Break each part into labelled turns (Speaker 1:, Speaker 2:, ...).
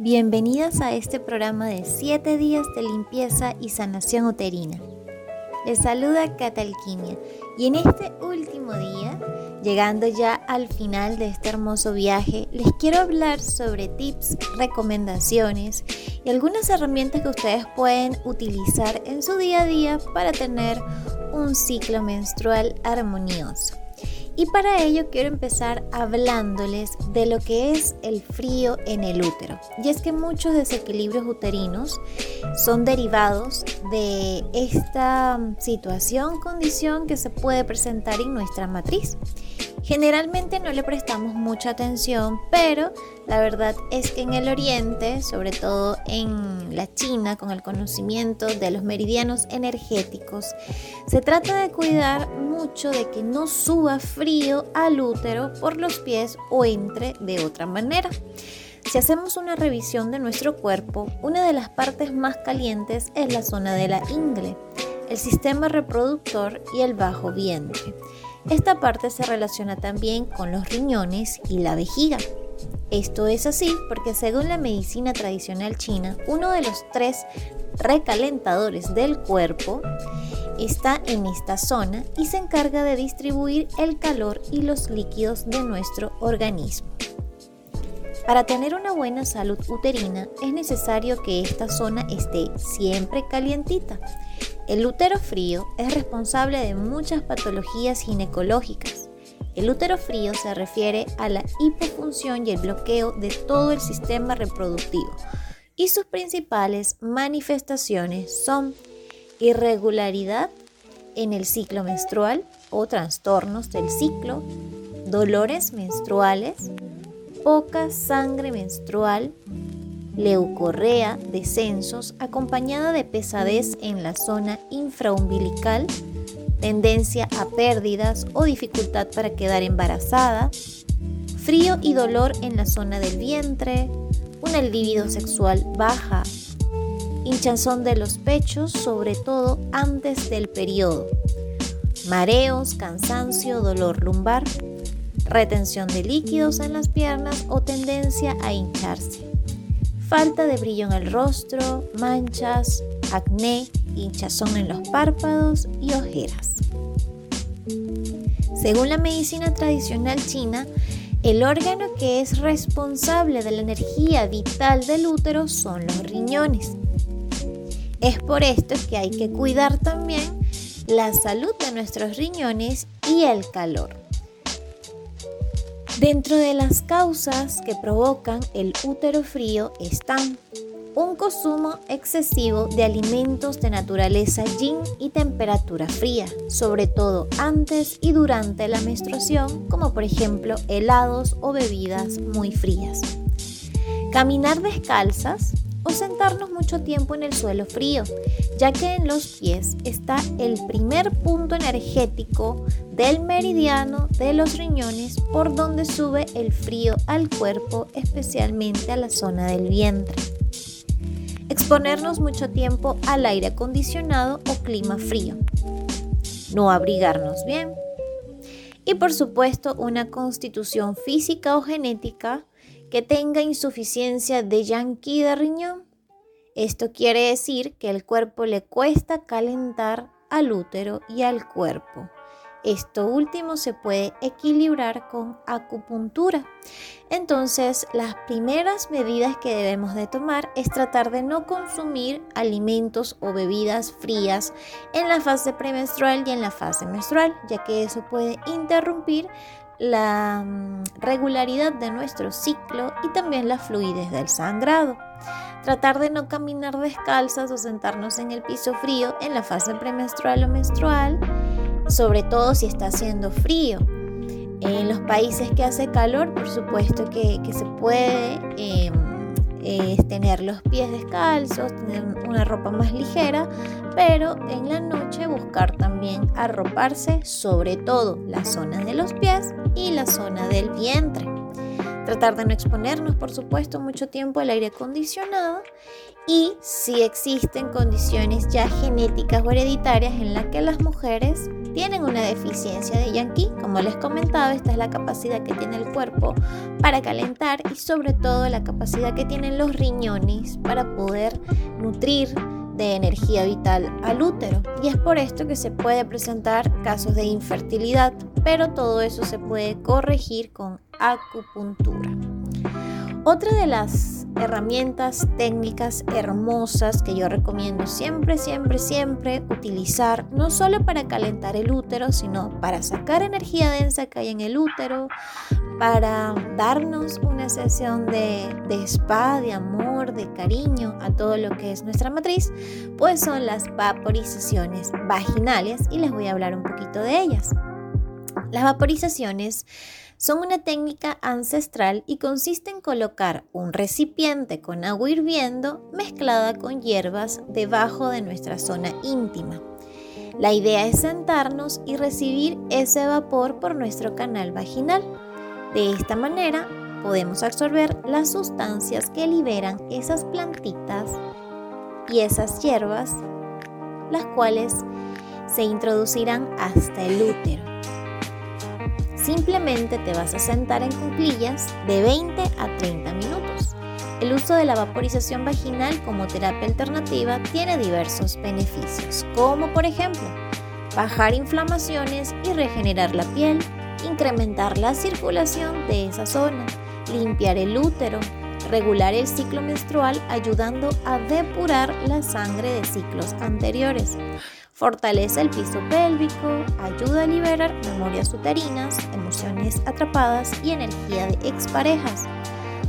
Speaker 1: Bienvenidas a este programa de 7 días de limpieza y sanación uterina. Les saluda Catalquimia y en este último día, llegando ya al final de este hermoso viaje, les quiero hablar sobre tips, recomendaciones y algunas herramientas que ustedes pueden utilizar en su día a día para tener un ciclo menstrual armonioso. Y para ello quiero empezar hablándoles de lo que es el frío en el útero. Y es que muchos desequilibrios uterinos son derivados de esta situación, condición que se puede presentar en nuestra matriz. Generalmente no le prestamos mucha atención, pero la verdad es que en el oriente, sobre todo en la China, con el conocimiento de los meridianos energéticos, se trata de cuidar mucho de que no suba frío al útero por los pies o entre de otra manera. Si hacemos una revisión de nuestro cuerpo, una de las partes más calientes es la zona de la ingle, el sistema reproductor y el bajo vientre. Esta parte se relaciona también con los riñones y la vejiga. Esto es así porque según la medicina tradicional china, uno de los tres recalentadores del cuerpo está en esta zona y se encarga de distribuir el calor y los líquidos de nuestro organismo. Para tener una buena salud uterina es necesario que esta zona esté siempre calientita el útero frío es responsable de muchas patologías ginecológicas. El útero frío se refiere a la hipofunción y el bloqueo de todo el sistema reproductivo y sus principales manifestaciones son irregularidad en el ciclo menstrual o trastornos del ciclo, dolores menstruales, poca sangre menstrual, leucorrea, descensos, acompañada de pesadez en la zona infraumbilical, tendencia a pérdidas o dificultad para quedar embarazada, frío y dolor en la zona del vientre, una libido sexual baja, hinchazón de los pechos, sobre todo antes del periodo, mareos, cansancio, dolor lumbar, retención de líquidos en las piernas o tendencia a hincharse falta de brillo en el rostro, manchas, acné, hinchazón en los párpados y ojeras. Según la medicina tradicional china, el órgano que es responsable de la energía vital del útero son los riñones. Es por esto que hay que cuidar también la salud de nuestros riñones y el calor. Dentro de las causas que provocan el útero frío están un consumo excesivo de alimentos de naturaleza yin y temperatura fría, sobre todo antes y durante la menstruación, como por ejemplo helados o bebidas muy frías. Caminar descalzas o sentarnos mucho tiempo en el suelo frío, ya que en los pies está el primer punto energético del meridiano de los riñones por donde sube el frío al cuerpo, especialmente a la zona del vientre. Exponernos mucho tiempo al aire acondicionado o clima frío. No abrigarnos bien. Y por supuesto una constitución física o genética que tenga insuficiencia de yanqui de riñón. Esto quiere decir que el cuerpo le cuesta calentar al útero y al cuerpo. Esto último se puede equilibrar con acupuntura. Entonces, las primeras medidas que debemos de tomar es tratar de no consumir alimentos o bebidas frías en la fase premenstrual y en la fase menstrual, ya que eso puede interrumpir la mm, regularidad de nuestro ciclo y también la fluidez del sangrado. Tratar de no caminar descalzas o sentarnos en el piso frío en la fase premenstrual o menstrual, sobre todo si está haciendo frío. En los países que hace calor, por supuesto que, se puede em, tener los pies descalzos, tener una ropa más ligera, pero en la noche buscar también arroparse sobre todo la zona de los pies y la zona del vientre. Tratar de no exponernos, por supuesto, mucho tiempo al aire acondicionado y si existen condiciones ya genéticas o hereditarias en las que las mujeres tienen una deficiencia de yanqui. Como les comentaba, esta es la capacidad que tiene el cuerpo para calentar y sobre todo la capacidad que tienen los riñones para poder nutrir de energía vital al útero. Y es por esto que se puede presentar casos de infertilidad, pero todo eso se puede corregir con acupuntura. Otra de las herramientas técnicas hermosas que yo recomiendo siempre, siempre, siempre utilizar, no solo para calentar el útero, sino para sacar energía densa que hay en el útero, para darnos una sesión de, de spa, de amor, de cariño a todo lo que es nuestra matriz, pues son las vaporizaciones vaginales y les voy a hablar un poquito de ellas. Las vaporizaciones son una técnica ancestral y consiste en colocar un recipiente con agua hirviendo mezclada con hierbas debajo de nuestra zona íntima. La idea es sentarnos y recibir ese vapor por nuestro canal vaginal. De esta manera podemos absorber las sustancias que liberan esas plantitas y esas hierbas, las cuales se introducirán hasta el útero. Simplemente te vas a sentar en cuclillas de 20 a 30 minutos. El uso de la vaporización vaginal como terapia alternativa tiene diversos beneficios, como por ejemplo bajar inflamaciones y regenerar la piel, incrementar la circulación de esa zona, limpiar el útero, regular el ciclo menstrual ayudando a depurar la sangre de ciclos anteriores Fortalece el piso pélvico, ayuda a liberar memorias uterinas, emociones atrapadas y energía de exparejas.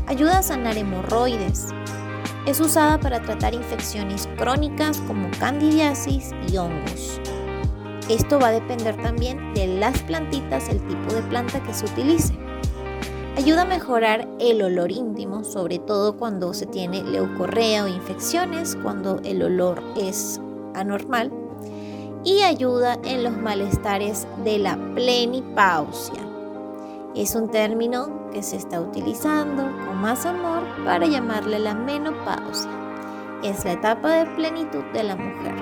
Speaker 1: Ayuda a sanar hemorroides. Es usada para tratar infecciones crónicas como candidiasis y hongos. Esto va a depender también de las plantitas, el tipo de planta que se utilice. Ayuda a mejorar el olor íntimo, sobre todo cuando se tiene leucorrea o infecciones, cuando el olor es anormal y ayuda en los malestares de la plenipausia. Es un término que se está utilizando con más amor para llamarle la menopausia. Es la etapa de plenitud de la mujer.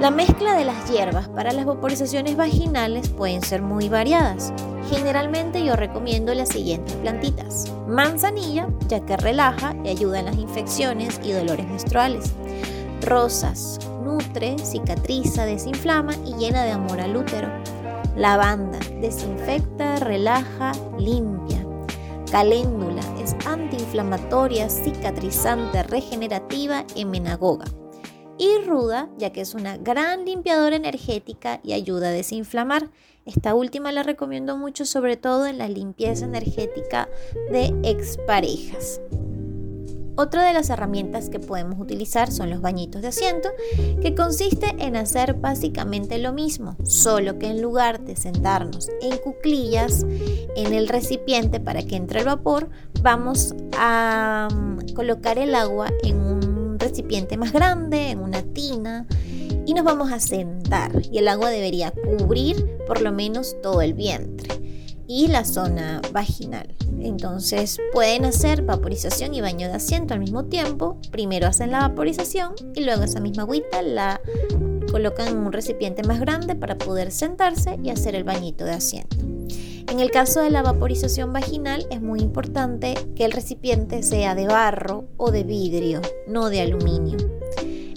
Speaker 1: La mezcla de las hierbas para las vaporizaciones vaginales pueden ser muy variadas. Generalmente yo recomiendo las siguientes plantitas. Manzanilla, ya que relaja y ayuda en las infecciones y dolores menstruales. Rosas, nutre, cicatriza, desinflama y llena de amor al útero. Lavanda, desinfecta, relaja, limpia. Caléndula, es antiinflamatoria, cicatrizante, regenerativa, emenagoga. Y ruda, ya que es una gran limpiadora energética y ayuda a desinflamar. Esta última la recomiendo mucho, sobre todo en la limpieza energética de exparejas. Otra de las herramientas que podemos utilizar son los bañitos de asiento, que consiste en hacer básicamente lo mismo, solo que en lugar de sentarnos en cuclillas en el recipiente para que entre el vapor, vamos a mm, colocar el agua en un recipiente más grande, en una tina, y nos vamos a sentar y el agua debería cubrir por lo menos todo el vientre y la zona vaginal. Entonces pueden hacer vaporización y baño de asiento al mismo tiempo. Primero hacen la vaporización y luego esa misma agüita la colocan en un recipiente más grande para poder sentarse y hacer el bañito de asiento. En el caso de la vaporización vaginal es muy importante que el recipiente sea de barro o de vidrio, no de aluminio.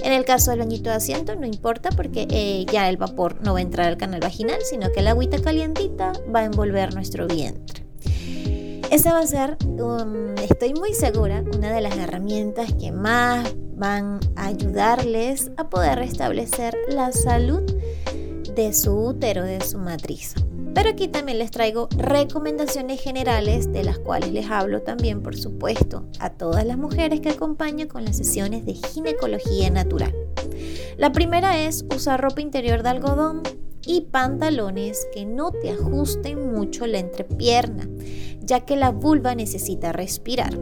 Speaker 1: En el caso del bañito de asiento no importa porque eh, ya el vapor no va a entrar al canal vaginal, sino que la agüita calientita va a envolver nuestro vientre. Esa va a ser, um, estoy muy segura, una de las herramientas que más van a ayudarles a poder restablecer la salud de su útero, de su matriz. Pero aquí también les traigo recomendaciones generales de las cuales les hablo también, por supuesto, a todas las mujeres que acompañan con las sesiones de ginecología natural. La primera es usar ropa interior de algodón y pantalones que no te ajusten mucho la entrepierna, ya que la vulva necesita respirar.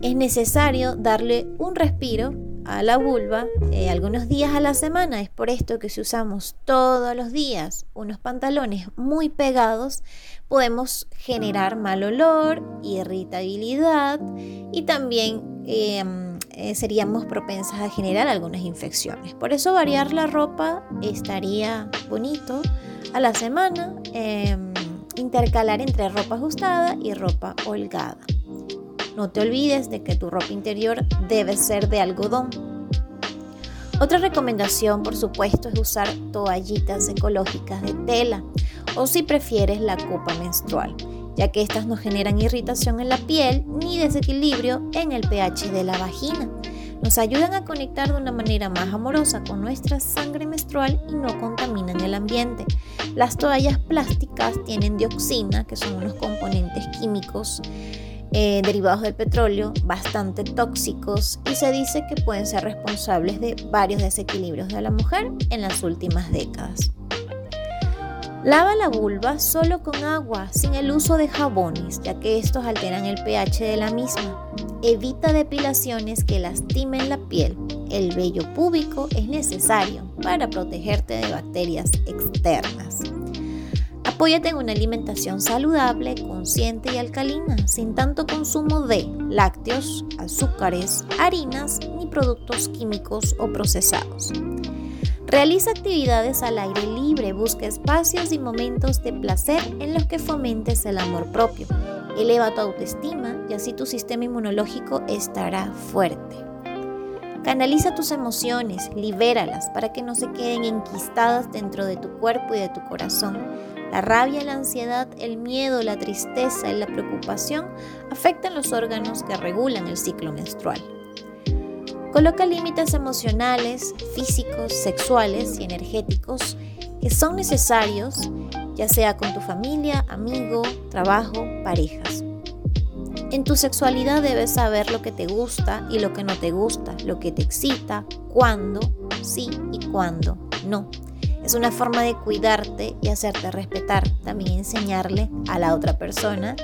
Speaker 1: Es necesario darle un respiro a la vulva eh, algunos días a la semana. Es por esto que si usamos todos los días unos pantalones muy pegados, podemos generar mal olor, irritabilidad y también em, eh, seríamos propensas a generar algunas infecciones. Por eso variar la ropa estaría bonito a la semana, em, intercalar entre ropa ajustada y ropa holgada. No te olvides de que tu ropa interior debe ser de algodón. Otra recomendación, por supuesto, es usar toallitas ecológicas de tela o si prefieres la copa menstrual, ya que estas no generan irritación en la piel ni desequilibrio en el pH de la vagina. Nos ayudan a conectar de una manera más amorosa con nuestra sangre menstrual y no contaminan el ambiente. Las toallas plásticas tienen dioxina, que son unos componentes químicos eh, derivados del petróleo bastante tóxicos y se dice que pueden ser responsables de varios desequilibrios de la mujer en las últimas décadas. Lava la vulva solo con agua, sin el uso de jabones, ya que estos alteran el pH de la misma. Evita depilaciones que lastimen la piel. El vello púbico es necesario para protegerte de bacterias externas. Apóyate en una alimentación saludable, consciente y alcalina, sin tanto consumo de lácteos, azúcares, harinas ni productos químicos o procesados. Realiza actividades al aire libre, busca espacios y momentos de placer en los que fomentes el amor propio. Eleva tu autoestima y así tu sistema inmunológico estará fuerte. Canaliza tus emociones, libéralas para que no se queden enquistadas dentro de tu cuerpo y de tu corazón. La rabia, la ansiedad, el miedo, la tristeza y la preocupación afectan los órganos que regulan el ciclo menstrual. Coloca límites emocionales, físicos, sexuales y energéticos que son necesarios, ya sea con tu familia, amigo, trabajo, parejas. En tu sexualidad debes saber lo que te gusta y lo que no te gusta, lo que te excita, cuándo sí y cuándo no. Es una forma de cuidarte y hacerte respetar. También enseñarle a la otra persona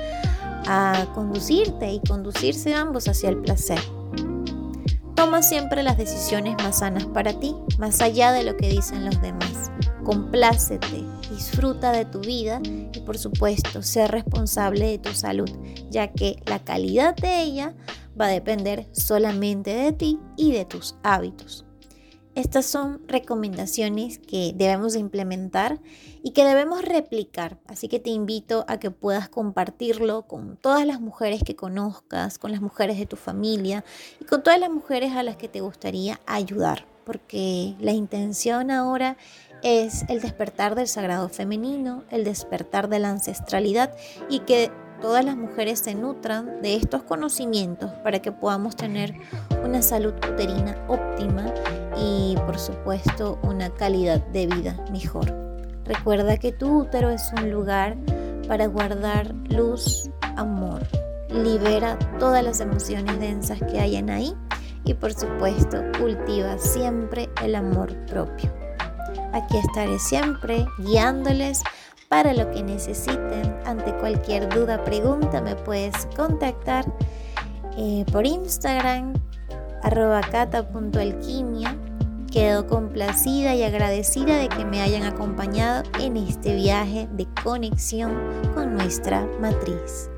Speaker 1: a conducirte y conducirse ambos hacia el placer. Toma siempre las decisiones más sanas para ti, más allá de lo que dicen los demás. Complácete, disfruta de tu vida y por supuesto, ser responsable de tu salud, ya que la calidad de ella va a depender solamente de ti y de tus hábitos. Estas son recomendaciones que debemos implementar y que debemos replicar. Así que te invito a que puedas compartirlo con todas las mujeres que conozcas, con las mujeres de tu familia y con todas las mujeres a las que te gustaría ayudar. Porque la intención ahora es el despertar del sagrado femenino, el despertar de la ancestralidad y que todas las mujeres se nutran de estos conocimientos para que podamos tener una salud uterina óptima y por supuesto una calidad de vida mejor. Recuerda que tu útero es un lugar para guardar luz, amor. Libera todas las emociones densas que hayan ahí y por supuesto cultiva siempre el amor propio. Aquí estaré siempre guiándoles para lo que necesiten. Ante cualquier duda, pregunta, me puedes contactar eh, por Instagram, arroba cata.alquimia. Quedo complacida y agradecida de que me hayan acompañado en este viaje de conexión con nuestra matriz.